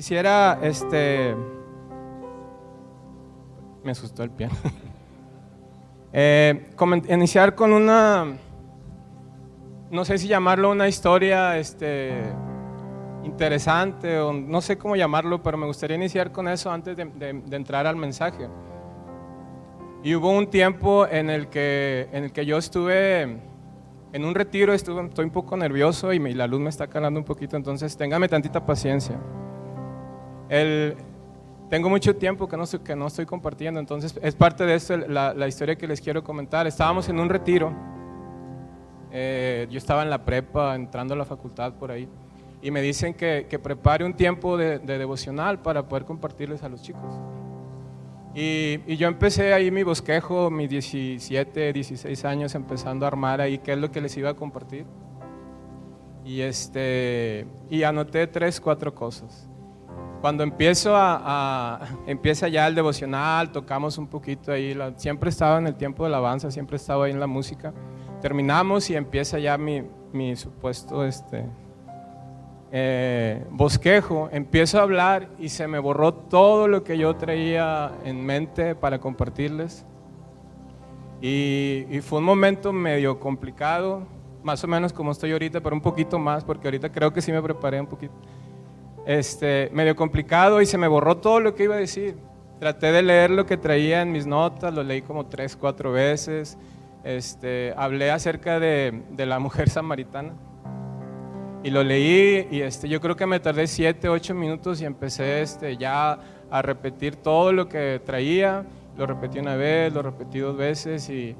Quisiera, este, me asustó el piano. Eh, iniciar con una, no sé si llamarlo una historia, este, interesante o no sé cómo llamarlo, pero me gustaría iniciar con eso antes de, entrar al mensaje. Y hubo un tiempo en el que, en el que yo estuve en un retiro, estuve, estoy un poco nervioso y, la luz me está calando un poquito, entonces téngame tantita paciencia. El, tengo mucho tiempo que no, que no estoy compartiendo, entonces es parte de eso la, la historia que les quiero comentar. Estábamos en un retiro, eh, yo estaba en la prepa, entrando a la facultad por ahí, y me dicen que, que prepare un tiempo de, de, devocional para poder compartirles a los chicos. Y, y, yo empecé ahí mi bosquejo, mis 17, 16 años, empezando a armar ahí qué es lo que les iba a compartir. Y, este, y anoté tres, cuatro cosas. Cuando empiezo a, empieza ya el devocional, tocamos un poquito ahí, siempre estaba en el tiempo de alabanza, siempre estaba ahí en la música. Terminamos y empieza ya mi, mi supuesto este, eh, bosquejo. Empiezo a hablar y se me borró todo lo que yo traía en mente para compartirles. Y, y fue un momento medio complicado, más o menos como estoy ahorita, pero un poquito más, porque ahorita creo que sí me preparé un poquito este, medio complicado y se me borró todo lo que iba a decir. Traté de leer lo que traía en mis notas, lo leí como tres, cuatro veces. Este, hablé acerca de, de la mujer samaritana y lo leí y este, yo creo que me tardé siete, ocho minutos y empecé este, ya a repetir todo lo que traía. Lo repetí una vez, lo repetí dos veces y,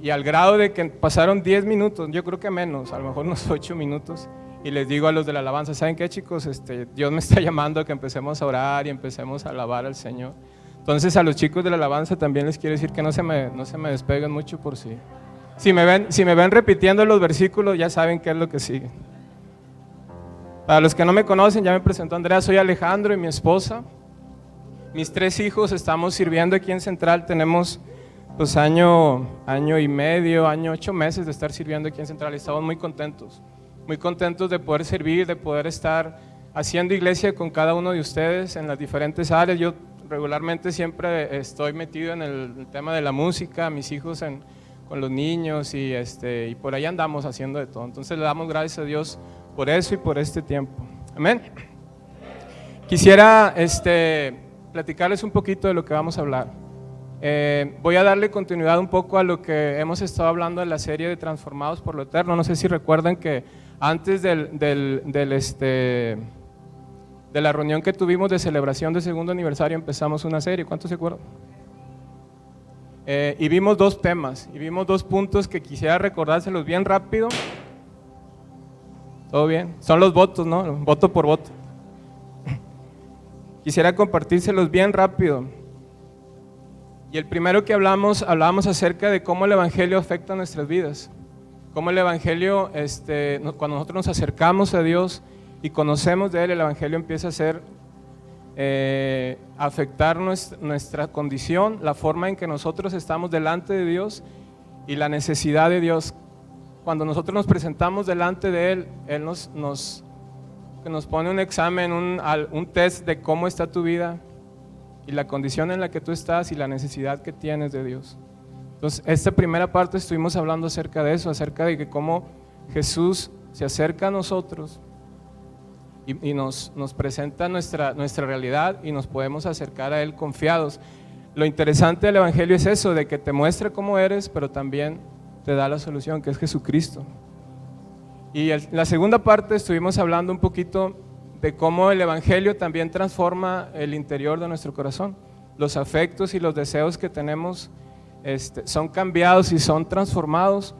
y al grado de que pasaron diez minutos, yo creo que menos, a lo mejor unos ocho minutos y les digo a los de la alabanza, ¿saben qué chicos? Este, Dios me está llamando a que empecemos a orar y empecemos a alabar al Señor. Entonces a los chicos de la alabanza también les quiero decir que no se me, no se me despeguen mucho por sí. Si me, ven, si me ven repitiendo los versículos ya saben qué es lo que sigue. Para los que no me conocen, ya me presentó Andrea, soy Alejandro y mi esposa. Mis tres hijos estamos sirviendo aquí en Central, tenemos pues año, año y medio, año, ocho meses de estar sirviendo aquí en Central y estamos muy contentos muy contentos de poder servir, de poder estar haciendo iglesia con cada uno de ustedes en las diferentes áreas. Yo regularmente siempre estoy metido en el, tema de la música, mis hijos con los niños y, este, y por ahí andamos haciendo de todo. Entonces le damos gracias a Dios por eso y por este tiempo. Amén. Quisiera este, platicarles un poquito de lo que vamos a hablar. Eh, voy a darle continuidad un poco a lo que hemos estado hablando en la serie de Transformados por lo Eterno. No sé si recuerdan que antes del, del, este, de la reunión que tuvimos de celebración del segundo aniversario empezamos una serie, ¿cuántos se acuerdan? Eh, y vimos dos temas, y vimos dos puntos que quisiera recordárselos bien rápido. ¿Todo bien? Son los votos, ¿no? Voto por voto. Quisiera compartírselos bien rápido. Y el primero que hablamos, hablábamos acerca de cómo el Evangelio afecta nuestras vidas cómo el Evangelio, este, cuando nosotros nos acercamos a Dios y conocemos de Él, el Evangelio empieza a ser, eh, afectar nuestra, condición, la forma en que nosotros estamos delante de Dios y la necesidad de Dios. Cuando nosotros nos presentamos delante de Él, Él nos, nos, nos pone un examen, un, un test de cómo está tu vida y la condición en la que tú estás y la necesidad que tienes de Dios. Entonces, esta primera parte estuvimos hablando acerca de eso, acerca de que cómo Jesús se acerca a nosotros y, nos, nos, presenta nuestra, nuestra realidad y nos podemos acercar a Él confiados. Lo interesante del Evangelio es eso, de que te muestra cómo eres, pero también te da la solución, que es Jesucristo. Y la segunda parte estuvimos hablando un poquito de cómo el Evangelio también transforma el interior de nuestro corazón, los afectos y los deseos que tenemos este, son cambiados y son transformados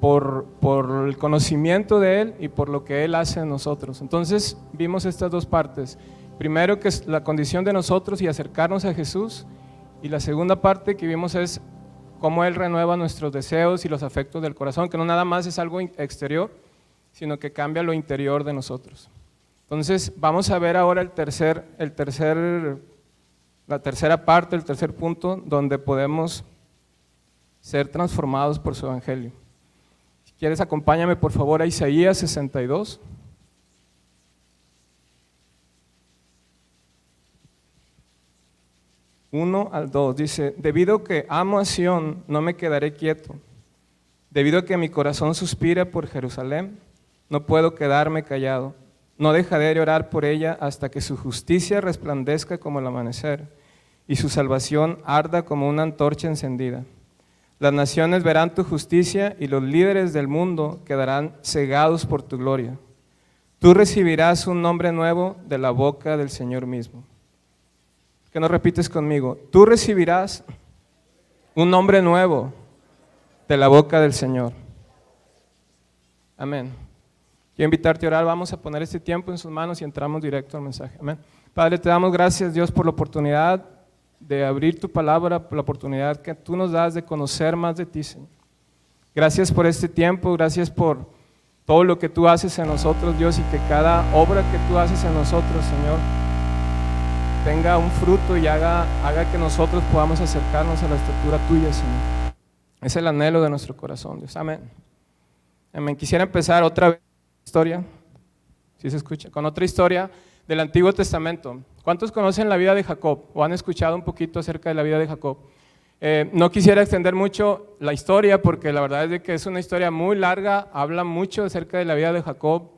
por, por, el conocimiento de Él y por lo que Él hace en nosotros. Entonces vimos estas dos partes. Primero que es la condición de nosotros y acercarnos a Jesús. Y la segunda parte que vimos es cómo Él renueva nuestros deseos y los afectos del corazón, que no nada más es algo exterior, sino que cambia lo interior de nosotros. Entonces vamos a ver ahora el tercer, el tercer, la tercera parte, el tercer punto, donde podemos ser transformados por su evangelio. Si quieres, acompáñame por favor a Isaías 62. Uno al 2 dice, debido que amo a Sión, no me quedaré quieto. Debido a que mi corazón suspira por Jerusalén, no puedo quedarme callado. No dejaré de orar por ella hasta que su justicia resplandezca como el amanecer y su salvación arda como una antorcha encendida. Las naciones verán tu justicia y los líderes del mundo quedarán cegados por tu gloria. Tú recibirás un nombre nuevo de la boca del Señor mismo. Que no repites conmigo. Tú recibirás un nombre nuevo de la boca del Señor. Amén. Quiero invitarte a orar. Vamos a poner este tiempo en sus manos y entramos directo al mensaje. Amén. Padre, te damos gracias, Dios, por la oportunidad de abrir tu palabra, por la oportunidad que tú nos das de conocer más de ti, Señor. Gracias por este tiempo, gracias por todo lo que tú haces en nosotros, Dios, y que cada obra que tú haces en nosotros, Señor, tenga un fruto y haga, que nosotros podamos acercarnos a la estatura tuya, Señor. Es el anhelo de nuestro corazón, Dios. Amén. Amén. Quisiera empezar otra vez historia, si se escucha, con otra historia del Antiguo Testamento. ¿Cuántos conocen la vida de Jacob o han escuchado un poquito acerca de la vida de Jacob? Eh, no quisiera extender mucho la historia porque la verdad es de que es una historia muy larga, habla mucho acerca de la vida de Jacob,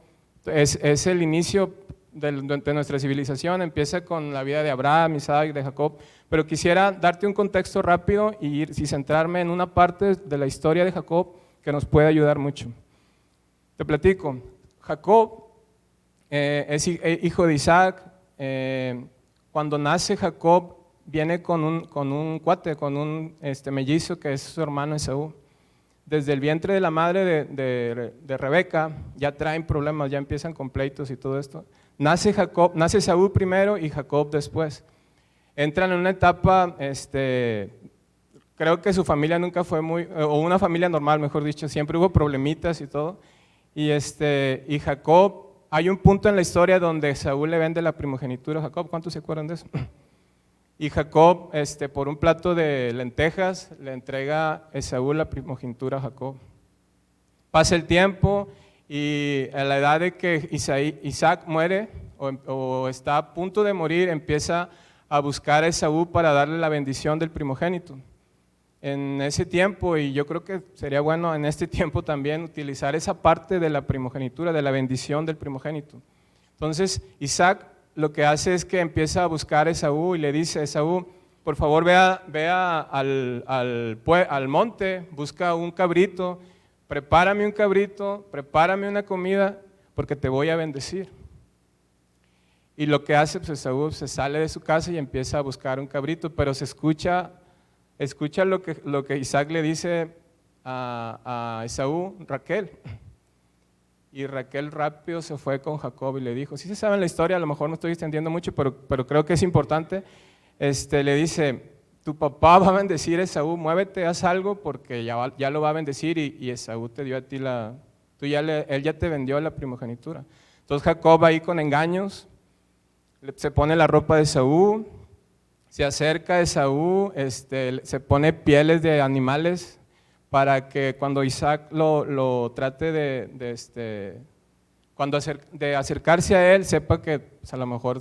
es, es el inicio de, de, nuestra civilización, empieza con la vida de Abraham, Isaac, de Jacob, pero quisiera darte un contexto rápido y, ir, y centrarme en una parte de la historia de Jacob que nos puede ayudar mucho. Te platico, Jacob eh, es hijo de Isaac, eh, cuando nace Jacob viene con un, con un cuate, con un este, mellizo que es su hermano Esaú. Desde el vientre de la madre de, de, de, Rebeca ya traen problemas, ya empiezan con pleitos y todo esto. Nace, Jacob, nace Esaú primero y Jacob después. Entran en una etapa, este, creo que su familia nunca fue muy, o una familia normal, mejor dicho, siempre hubo problemitas y todo. Y, este, y Jacob, hay un punto en la historia donde Esaú le vende la primogenitura a Jacob, ¿cuántos se acuerdan de eso? Y Jacob, este, por un plato de lentejas, le entrega Esaú la primogenitura a Jacob. Pasa el tiempo y a la edad de que Isaac muere o, o, está a punto de morir, empieza a buscar a Esaú para darle la bendición del primogénito. En ese tiempo, y yo creo que sería bueno en este tiempo también utilizar esa parte de la primogenitura, de la bendición del primogénito. Entonces, Isaac lo que hace es que empieza a buscar a Esaú y le dice, Esaú, por favor vea, vea al, al, al, monte, busca un cabrito, prepárame un cabrito, prepárame una comida, porque te voy a bendecir. Y lo que hace, pues Esaú se sale de su casa y empieza a buscar un cabrito, pero se escucha, escucha lo que, Isaac le dice a, a Esaú, Raquel. Y Raquel rápido se fue con Jacob y le dijo, si se sabe la historia, a lo mejor no estoy extendiendo mucho, pero, creo que es importante. Este, le dice, tu papá va a bendecir a Esaú, muévete, haz algo porque ya, lo va a bendecir y, y, Esaú te dio a ti la, tú ya él ya te vendió la primogenitura. Entonces Jacob ahí con engaños, se pone la ropa de Esaú, se acerca Esaú, este, se pone pieles de animales para que cuando Isaac lo, lo trate de, este, cuando de acercarse a él, sepa que pues, a lo mejor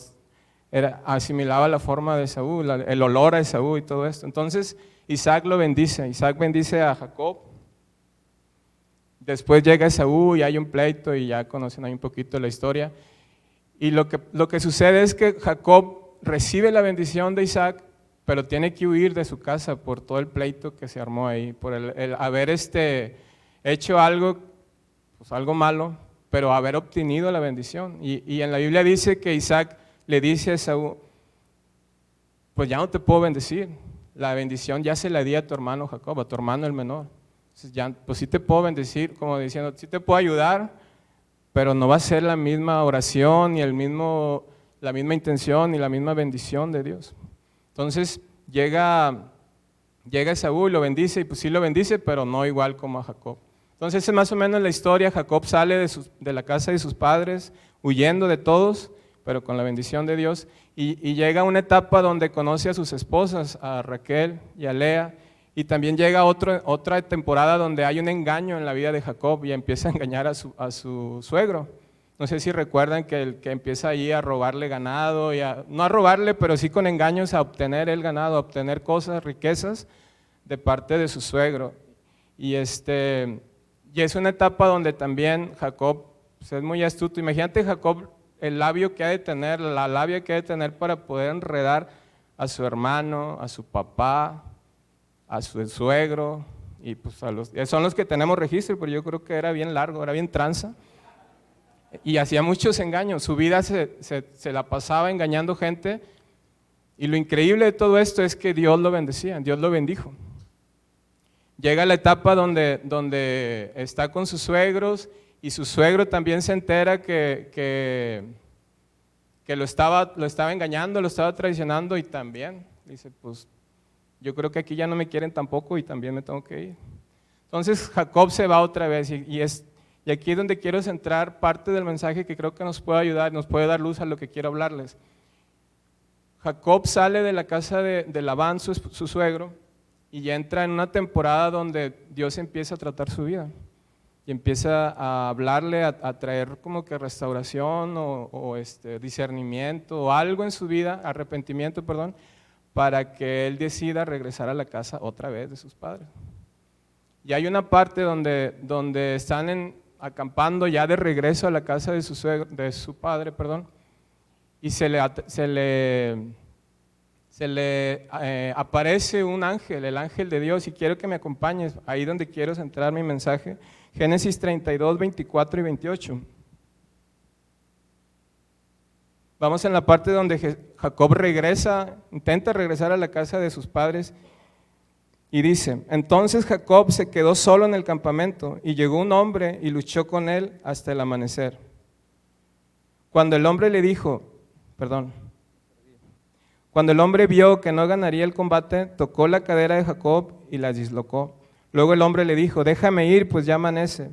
era, asimilaba la forma de Saúl, el olor a Saúl y todo esto. Entonces Isaac lo bendice, Isaac bendice a Jacob. Después llega Saúl y hay un pleito y ya conocen ahí un poquito la historia. Y lo que, lo que sucede es que Jacob recibe la bendición de Isaac pero tiene que huir de su casa por todo el pleito que se armó ahí, por el, haber este, hecho algo, pues algo malo, pero haber obtenido la bendición. Y, y, en la Biblia dice que Isaac le dice a Esaú, pues ya no te puedo bendecir, la bendición ya se la di a tu hermano Jacob, a tu hermano el menor. Ya, pues sí te puedo bendecir, como diciendo, sí te puedo ayudar, pero no va a ser la misma oración, ni el mismo, la misma intención, ni la misma bendición de Dios. Entonces llega, llega Saúl, lo bendice, y pues sí lo bendice, pero no igual como a Jacob. Entonces es más o menos la historia, Jacob sale de, sus, de la casa de sus padres, huyendo de todos, pero con la bendición de Dios, y, y, llega una etapa donde conoce a sus esposas, a Raquel y a Lea, y también llega otro, otra temporada donde hay un engaño en la vida de Jacob y empieza a engañar a su, a su suegro. No sé si recuerdan que, el, que empieza allí a robarle ganado, y no a robarle, pero sí con engaños a obtener el ganado, a obtener cosas, riquezas de parte de su suegro. Y, este, y es una etapa donde también Jacob pues, es muy astuto. Imagínate Jacob el labio que ha de tener, la labia que ha de tener para poder enredar a su hermano, a su papá, a su suegro, y pues a los, son los que tenemos registro, pero yo creo que era bien largo, era bien tranza. Y hacía muchos engaños, su vida se, se, la pasaba engañando gente. Y lo increíble de todo esto es que Dios lo bendecía, Dios lo bendijo. Llega la etapa donde, donde está con sus suegros y su suegro también se entera que, que, que lo, estaba, lo estaba engañando, lo estaba traicionando y también dice, pues yo creo que aquí ya no me quieren tampoco y también me tengo que ir. Entonces Jacob se va otra vez y, es, y aquí es donde quiero centrar parte del mensaje que creo que nos puede ayudar, nos puede dar luz a lo que quiero hablarles. Jacob sale de la casa de, de Labán, su, suegro, y entra en una temporada donde Dios empieza a tratar su vida y empieza a hablarle, a, traer como que restauración o, o, este, discernimiento o algo en su vida, arrepentimiento, perdón, para que él decida regresar a la casa otra vez de sus padres. Y hay una parte donde, donde están acampando ya de regreso a la casa de su, de su padre, perdón, y se le, se le, se le eh, aparece un ángel, el ángel de Dios, y quiero que me acompañes ahí donde quiero centrar mi mensaje, Génesis 32, 24 y 28. Vamos en la parte donde Jacob regresa, intenta regresar a la casa de sus padres y dice, entonces Jacob se quedó solo en el campamento y llegó un hombre y luchó con él hasta el amanecer. Cuando el hombre le dijo, perdón, cuando el hombre vio que no ganaría el combate, tocó la cadera de Jacob y la dislocó. Luego el hombre le dijo, déjame ir, pues ya amanece.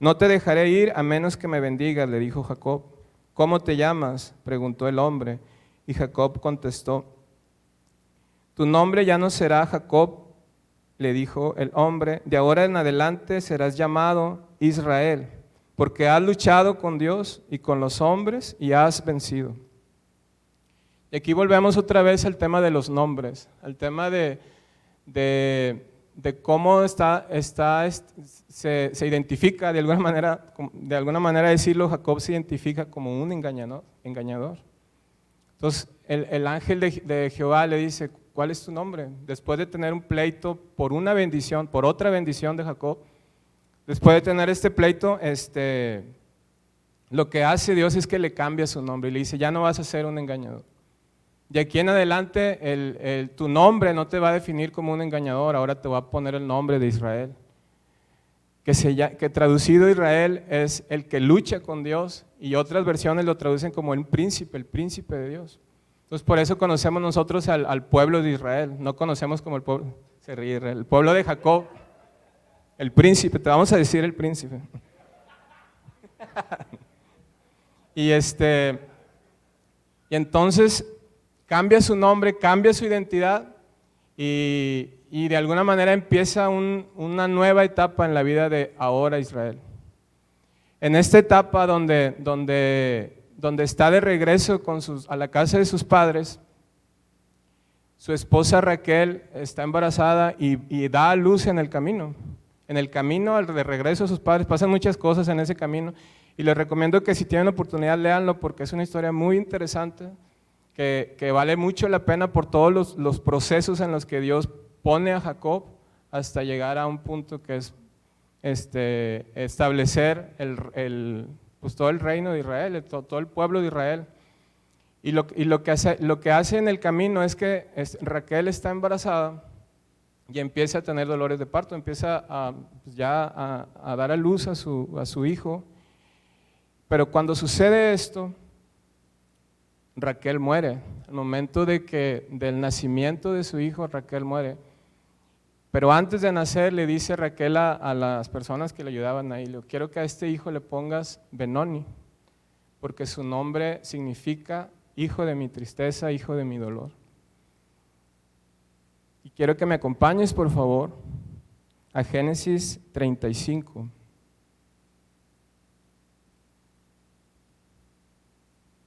No te dejaré ir a menos que me bendigas, le dijo Jacob. ¿Cómo te llamas? preguntó el hombre. Y Jacob contestó, Tu nombre ya no será Jacob, le dijo el hombre, de ahora en adelante serás llamado Israel, porque has luchado con Dios y con los hombres y has vencido. Y aquí volvemos otra vez al tema de los nombres, al tema de, de de cómo está, está, se, se, identifica, de alguna, manera, de alguna manera decirlo, Jacob se identifica como un engañador. engañador. Entonces, el, el ángel de, de, Jehová le dice, ¿cuál es tu nombre? Después de tener un pleito por una bendición, por otra bendición de Jacob, después de tener este pleito, este, lo que hace Dios es que le cambia su nombre y le dice, ya no vas a ser un engañador. De aquí en adelante, tu nombre no te va a definir como un engañador, ahora te va a poner el nombre de Israel. Que, que traducido Israel es el que lucha con Dios y otras versiones lo traducen como el príncipe, el príncipe de Dios. Entonces por eso conocemos nosotros al, pueblo de Israel, no conocemos como el pueblo, se el pueblo de Jacob, el príncipe, te vamos a decir el príncipe. y este, y entonces cambia su nombre, cambia su identidad y, de alguna manera empieza una nueva etapa en la vida de ahora Israel. En esta etapa donde, donde, donde está de regreso con sus, a la casa de sus padres, su esposa Raquel está embarazada y, da a luz en el camino. En el camino de regreso a sus padres pasan muchas cosas en ese camino y les recomiendo que si tienen oportunidad leanlo porque es una historia muy interesante que, vale mucho la pena por todos los, procesos en los que Dios pone a Jacob hasta llegar a un punto que es este, establecer el, pues todo el reino de Israel, todo, el pueblo de Israel. Y lo, y lo, que hace, lo que hace en el camino es que Raquel está embarazada y empieza a tener dolores de parto, empieza a, pues ya a, a, dar a luz a su, a su hijo. Pero cuando sucede esto, Raquel muere. Al momento de que, del nacimiento de su hijo, Raquel muere. Pero antes de nacer le dice Raquel a, las personas que le ayudaban ahí, le quiero que a este hijo le pongas Benoni, porque su nombre significa hijo de mi tristeza, hijo de mi dolor. Y quiero que me acompañes, por favor, a Génesis 35.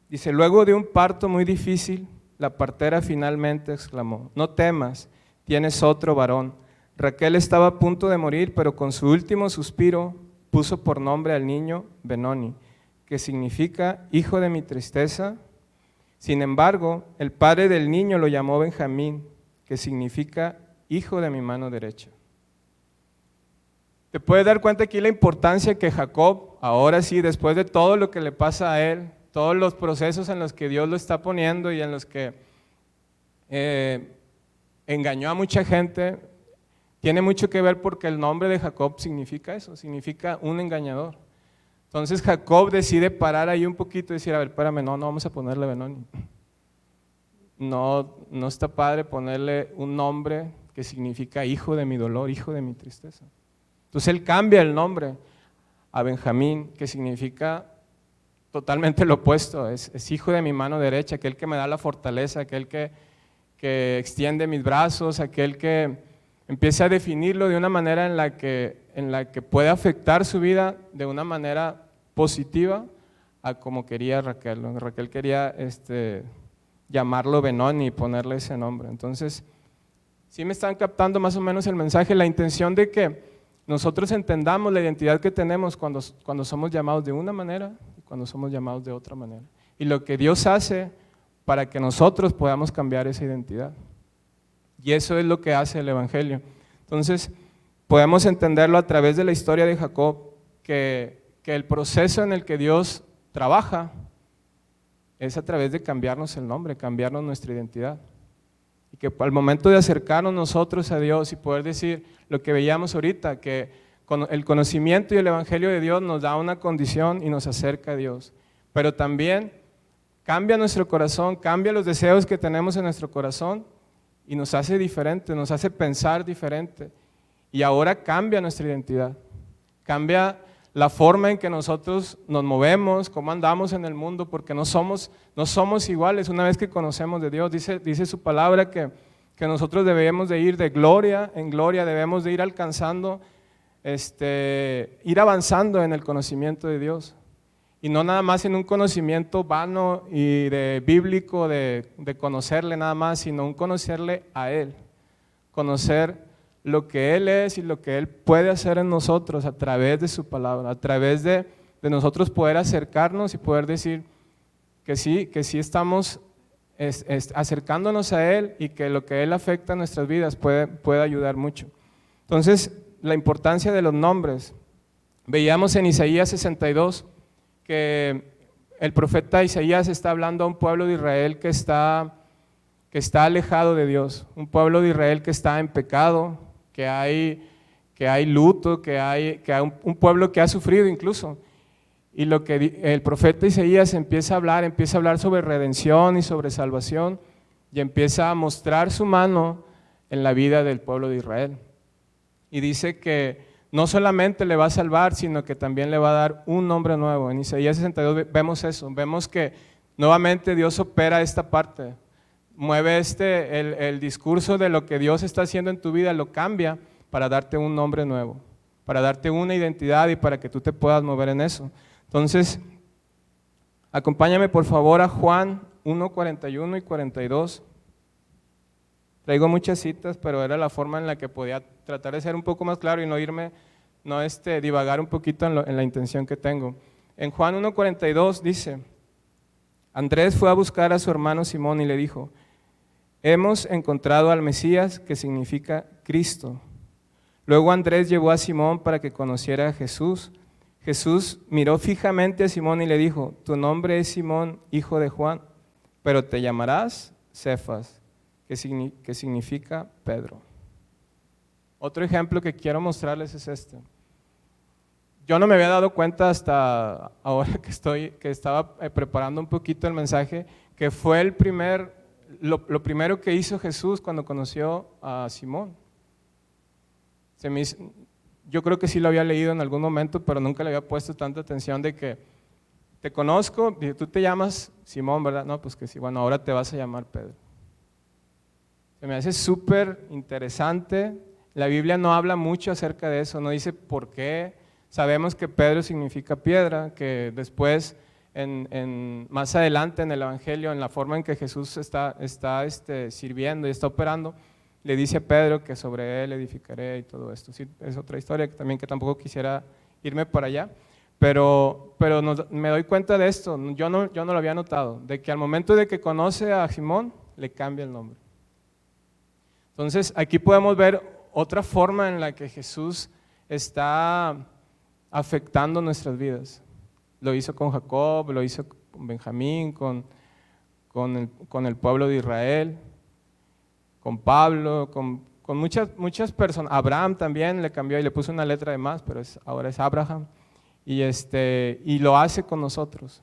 Dice, luego de un parto muy difícil, la partera finalmente exclamó, no temas, tienes otro varón. Raquel estaba a punto de morir, pero con su último suspiro puso por nombre al niño Benoni, que significa hijo de mi tristeza. Sin embargo, el padre del niño lo llamó Benjamín, que significa hijo de mi mano derecha. Te puedes dar cuenta aquí la importancia que Jacob, ahora sí, después de todo lo que le pasa a él, todos los procesos en los que Dios lo está poniendo y en los que eh, engañó a mucha gente, tiene mucho que ver porque el nombre de Jacob significa eso, significa un engañador. Entonces Jacob decide parar ahí un poquito y decir, a ver, espérame, no, no vamos a ponerle Benoni. No, no está padre ponerle un nombre que significa hijo de mi dolor, hijo de mi tristeza. Entonces él cambia el nombre a Benjamín, que significa totalmente lo opuesto, es, hijo de mi mano derecha, aquel que me da la fortaleza, aquel que, que extiende mis brazos, aquel que empieza a definirlo de una manera en la, que, en la que puede afectar su vida de una manera positiva a como quería Raquel. Raquel quería este, llamarlo Benoni y ponerle ese nombre. Entonces, sí me están captando más o menos el mensaje, la intención de que nosotros entendamos la identidad que tenemos cuando, cuando somos llamados de una manera y cuando somos llamados de otra manera. Y lo que Dios hace para que nosotros podamos cambiar esa identidad. Y eso es lo que hace el Evangelio. Entonces, podemos entenderlo a través de la historia de Jacob, que, que el proceso en el que Dios trabaja es a través de cambiarnos el nombre, cambiarnos nuestra identidad. Y que al momento de acercarnos nosotros a Dios y poder decir lo que veíamos ahorita, que el conocimiento y el Evangelio de Dios nos da una condición y nos acerca a Dios. Pero también cambia nuestro corazón, cambia los deseos que tenemos en nuestro corazón y nos hace diferente, nos hace pensar diferente. Y ahora cambia nuestra identidad, cambia la forma en que nosotros nos movemos, cómo andamos en el mundo, porque no somos, no somos iguales una vez que conocemos de Dios. Dice, dice su palabra que, que nosotros debemos de ir de gloria en gloria, debemos de ir alcanzando, este, ir avanzando en el conocimiento de Dios. Y no nada más en un conocimiento vano y de bíblico de, de conocerle nada más, sino un conocerle a Él, conocer lo que Él es y lo que Él puede hacer en nosotros a través de su palabra, a través de, nosotros poder acercarnos y poder decir que sí, que sí estamos acercándonos a Él y que lo que Él afecta a nuestras vidas puede, puede ayudar mucho. Entonces, la importancia de los nombres. Veíamos en Isaías 62 que el profeta Isaías está hablando a un pueblo de Israel que está, que está alejado de Dios, un pueblo de Israel que está en pecado, que hay, que hay luto, que hay, que hay un, pueblo que ha sufrido incluso. Y lo que el profeta Isaías empieza a hablar, empieza a hablar sobre redención y sobre salvación y empieza a mostrar su mano en la vida del pueblo de Israel. Y dice que no solamente le va a salvar, sino que también le va a dar un nombre nuevo. En Isaías 62 vemos eso, vemos que nuevamente Dios opera esta parte, mueve este, el, discurso de lo que Dios está haciendo en tu vida, lo cambia para darte un nombre nuevo, para darte una identidad y para que tú te puedas mover en eso. Entonces, acompáñame por favor a Juan 1, 41 y 42. Traigo muchas citas, pero era la forma en la que podía tratar de ser un poco más claro y no irme, no este, divagar un poquito en, la intención que tengo. En Juan 1.42 dice, Andrés fue a buscar a su hermano Simón y le dijo, hemos encontrado al Mesías, que significa Cristo. Luego Andrés llevó a Simón para que conociera a Jesús. Jesús miró fijamente a Simón y le dijo, tu nombre es Simón, hijo de Juan, pero te llamarás Cefas, que, significa Pedro. Otro ejemplo que quiero mostrarles es este. Yo no me había dado cuenta hasta ahora que, estoy, que estaba eh, preparando un poquito el mensaje, que fue el primer lo, primero que hizo Jesús cuando conoció a Simón. yo creo que sí lo había leído en algún momento, pero nunca le había puesto tanta atención de que te conozco, tú te llamas Simón, ¿verdad? No, pues que sí, bueno, ahora te vas a llamar Pedro. Se me hace súper interesante. La Biblia no habla mucho acerca de eso, no dice por qué. Sabemos que Pedro significa piedra, que después en, más adelante en el Evangelio, en la forma en que Jesús está, este, sirviendo y está operando, le dice a Pedro que sobre él edificaré y todo esto. Es otra historia que también que tampoco quisiera irme para allá, pero, pero me doy cuenta de esto, yo no, yo no lo había notado, de que al momento de que conoce a Simón, le cambia el nombre. Entonces, aquí podemos ver otra forma en la que Jesús está afectando nuestras vidas. Lo hizo con Jacob, lo hizo con Benjamín, con, el, pueblo de Israel, con Pablo, con, muchas, muchas personas. Abraham también le cambió y le puso una letra de más, pero ahora es Abraham. Y, este, y lo hace con nosotros.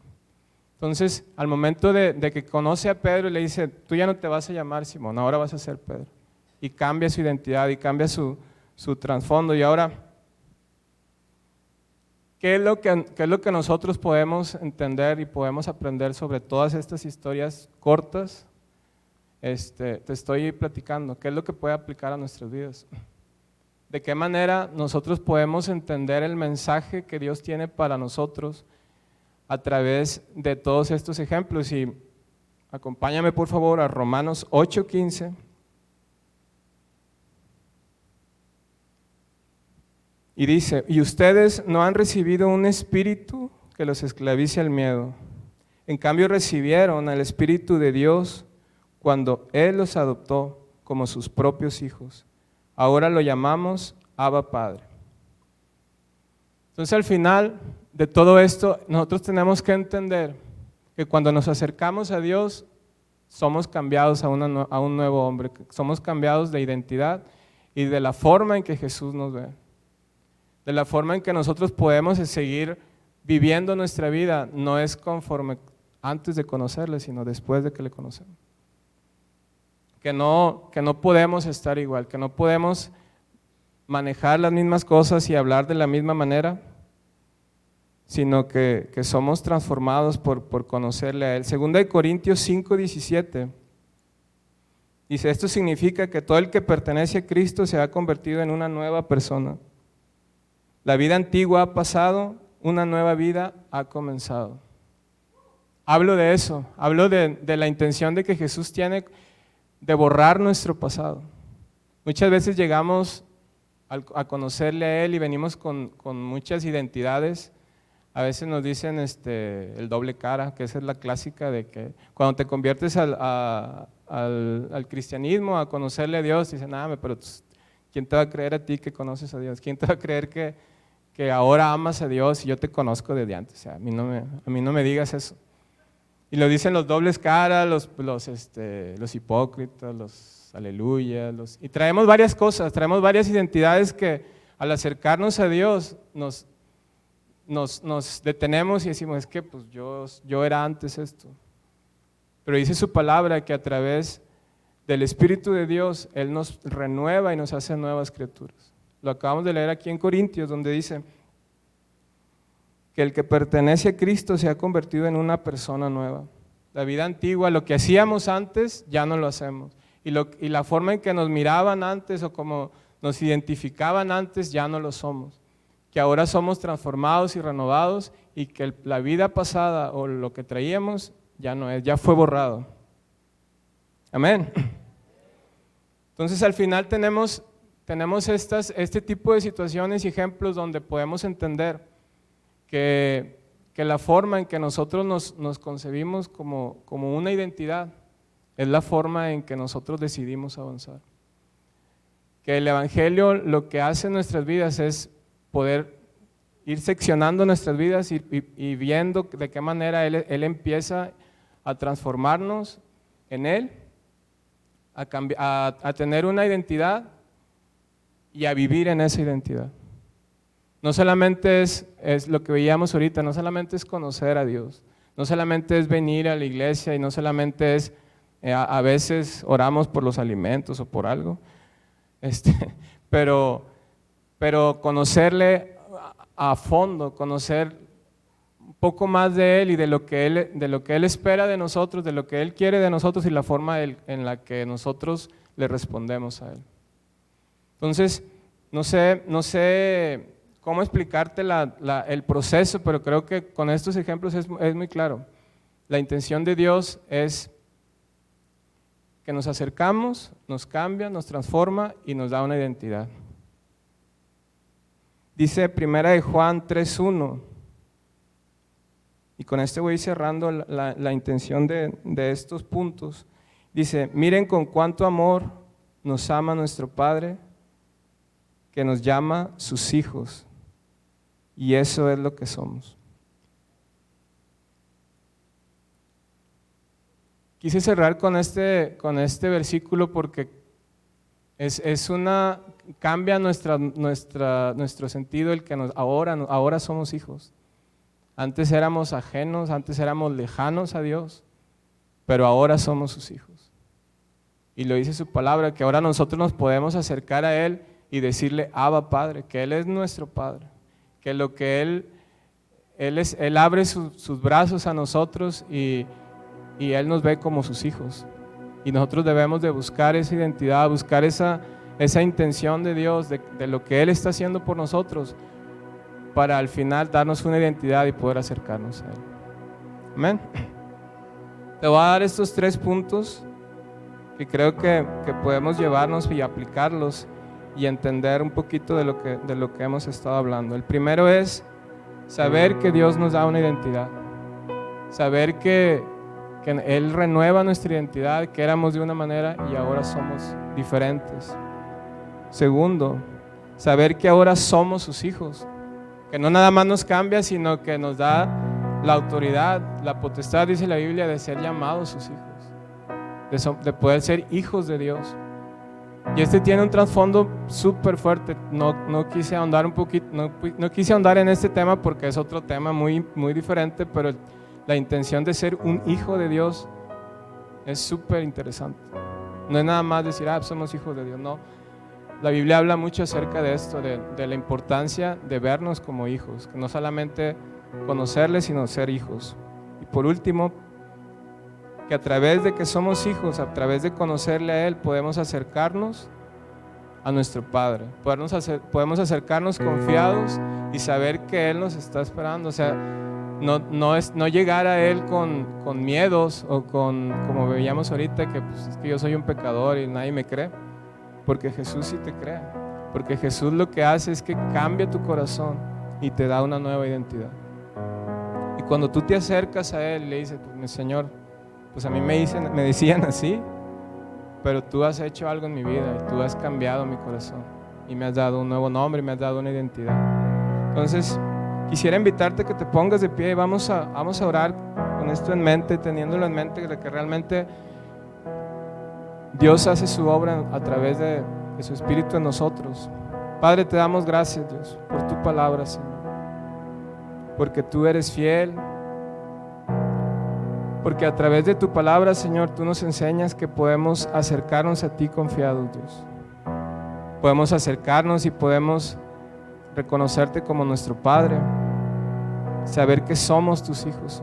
Entonces, al momento de, de que conoce a Pedro y le dice, tú ya no te vas a llamar Simón, ahora vas a ser Pedro y cambia su identidad y cambia su, su trasfondo. Y ahora, ¿qué es, lo que, ¿qué es lo que nosotros podemos entender y podemos aprender sobre todas estas historias cortas? Este, te estoy platicando, ¿qué es lo que puede aplicar a nuestras vidas? ¿De qué manera nosotros podemos entender el mensaje que Dios tiene para nosotros a través de todos estos ejemplos? Y acompáñame por favor a Romanos 8:15. Y dice, y ustedes no han recibido un espíritu que los esclavice al miedo. En cambio recibieron al Espíritu de Dios cuando Él los adoptó como sus propios hijos. Ahora lo llamamos Abba Padre. Entonces al final de todo esto, nosotros tenemos que entender que cuando nos acercamos a Dios, somos cambiados a, a un nuevo hombre, somos cambiados de identidad y de la forma en que Jesús nos ve de la forma en que nosotros podemos seguir viviendo nuestra vida, no es conforme antes de conocerle, sino después de que le conocemos. Que no, que no podemos estar igual, que no podemos manejar las mismas cosas y hablar de la misma manera, sino que, somos transformados por, por, conocerle a Él. Segunda de Corintios 5, 17. Dice, esto significa que todo el que pertenece a Cristo se ha convertido en una nueva persona. La vida antigua ha pasado, una nueva vida ha comenzado. Hablo de eso, hablo de, la intención de que Jesús tiene de borrar nuestro pasado. Muchas veces llegamos a conocerle a Él y venimos con, muchas identidades. A veces nos dicen este, el doble cara, que esa es la clásica de que cuando te conviertes al, cristianismo, a conocerle a Dios, dicen, ah, pero ¿quién te va a creer a ti que conoces a Dios? ¿Quién te va a creer que, que ahora amas a Dios y yo te conozco desde antes. O sea, a, mí no me, a mí no me digas eso. Y lo dicen los dobles caras, los, los, este, los hipócritas, los aleluya. Los, y traemos varias cosas, traemos varias identidades que al acercarnos a Dios nos, nos, nos detenemos y decimos, es que pues yo, yo era antes esto. Pero dice su palabra que a través del Espíritu de Dios Él nos renueva y nos hace nuevas criaturas. Lo acabamos de leer aquí en Corintios, donde dice que el que pertenece a Cristo se ha convertido en una persona nueva. La vida antigua, lo que hacíamos antes, ya no lo hacemos. Y, la forma en que nos miraban antes o como nos identificaban antes, ya no lo somos. Que ahora somos transformados y renovados y que la vida pasada o lo que traíamos ya no es, ya fue borrado. Amén. Entonces al final tenemos tenemos estas, este tipo de situaciones y ejemplos donde podemos entender que, que la forma en que nosotros nos, nos concebimos como, como, una identidad es la forma en que nosotros decidimos avanzar. Que el Evangelio lo que hace en nuestras vidas es poder ir seccionando nuestras vidas y, y, viendo de qué manera él, él, empieza a transformarnos en Él, a, a, a tener una identidad y a vivir en esa identidad. No solamente es, lo que veíamos ahorita, no solamente es conocer a Dios, no solamente es venir a la iglesia y no solamente es, eh, a, veces oramos por los alimentos o por algo, este, pero, pero conocerle a, fondo, conocer un poco más de Él y de lo, que él, de lo que Él espera de nosotros, de lo que Él quiere de nosotros y la forma en la que nosotros le respondemos a Él. Entonces, no sé, no sé cómo explicarte el proceso, pero creo que con estos ejemplos es, muy claro. La intención de Dios es que nos acercamos, nos cambia, nos transforma y nos da una identidad. Dice primera de Juan 3.1, y con este voy cerrando la, intención de estos puntos. Dice, miren con cuánto amor nos ama nuestro Padre, que nos llama sus hijos. Y eso es lo que somos. Quise cerrar con este, con este versículo porque es, una, cambia nuestra, nuestro sentido el que ahora, ahora somos hijos. Antes éramos ajenos, antes éramos lejanos a Dios, pero ahora somos sus hijos. Y lo dice su palabra, que ahora nosotros nos podemos acercar a Él y decirle, Abba Padre, que Él es nuestro Padre, que lo que Él, Él, es, él abre sus brazos a nosotros y y Él nos ve como sus hijos. Y nosotros debemos de buscar esa identidad, buscar esa, esa intención de Dios, de, lo que Él está haciendo por nosotros, para al final darnos una identidad y poder acercarnos a Él. Amén. Te voy a dar estos tres puntos que creo que, que podemos llevarnos y aplicarlos y entender un poquito de lo, que, de lo que hemos estado hablando. El primero es saber que Dios nos da una identidad. Saber que, que Él renueva nuestra identidad, que éramos de una manera y ahora somos diferentes. Segundo, saber que ahora somos sus hijos, que no nada más nos cambia, sino que nos da la autoridad, la potestad, dice la Biblia, de ser llamados sus hijos, de, poder ser hijos de Dios. Y este tiene un trasfondo súper fuerte. No, no, quise ahondar un poquito, no, no, quise ahondar en este tema porque es otro tema muy, muy diferente, pero la intención de ser un hijo de Dios es súper interesante. No es nada más decir, ah, somos hijos de Dios, no. La Biblia habla mucho acerca de esto, de, la importancia de vernos como hijos, que no solamente conocerles, sino ser hijos. Y por último, que a través de que somos hijos, a través de conocerle a Él, podemos acercarnos a nuestro Padre. podemos acercarnos confiados y saber que Él nos está esperando. O sea, no, no, es, no llegar a Él con, con miedos o con, como veíamos ahorita, que, pues, es que yo soy un pecador y nadie me cree, porque Jesús sí te cree, porque Jesús lo que hace es que cambia tu corazón y te da una nueva identidad. Y cuando tú te acercas a Él le dices, pues, Señor, pues a mí me, dicen, me decían así, pero tú has hecho algo en mi vida y tú has cambiado mi corazón y me has dado un nuevo nombre me has dado una identidad. Entonces, Quisiera invitarte a que te pongas de pie y vamos a, vamos a orar con esto en mente, teniéndolo en mente, de que realmente Dios hace su obra a través de, de su Espíritu en nosotros. Padre, te damos gracias, Dios, por tu palabra, Señor. Porque tú eres fiel. Porque a través de tu palabra, Señor, tú nos enseñas que podemos acercarnos a ti confiados, Dios. Podemos acercarnos y podemos reconocerte como nuestro Padre, saber que somos tus hijos.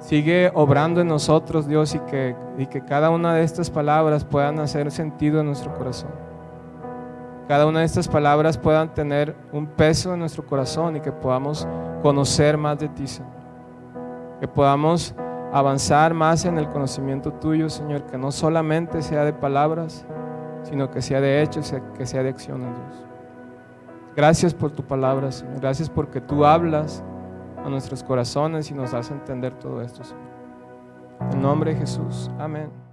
Sigue obrando en nosotros, Dios, y que, y que cada una de estas palabras puedan hacer sentido en nuestro corazón. Cada una de estas palabras puedan tener un peso en nuestro corazón y que podamos conocer más de ti, Señor. Que podamos avanzar más en el conocimiento tuyo, Señor, que no solamente sea de palabras, sino que sea de hechos, que sea de acciones, Dios. Gracias por tu palabra, Señor. Gracias porque tú hablas a nuestros corazones y nos haces entender todo esto, Señor. En nombre de Jesús. Amén.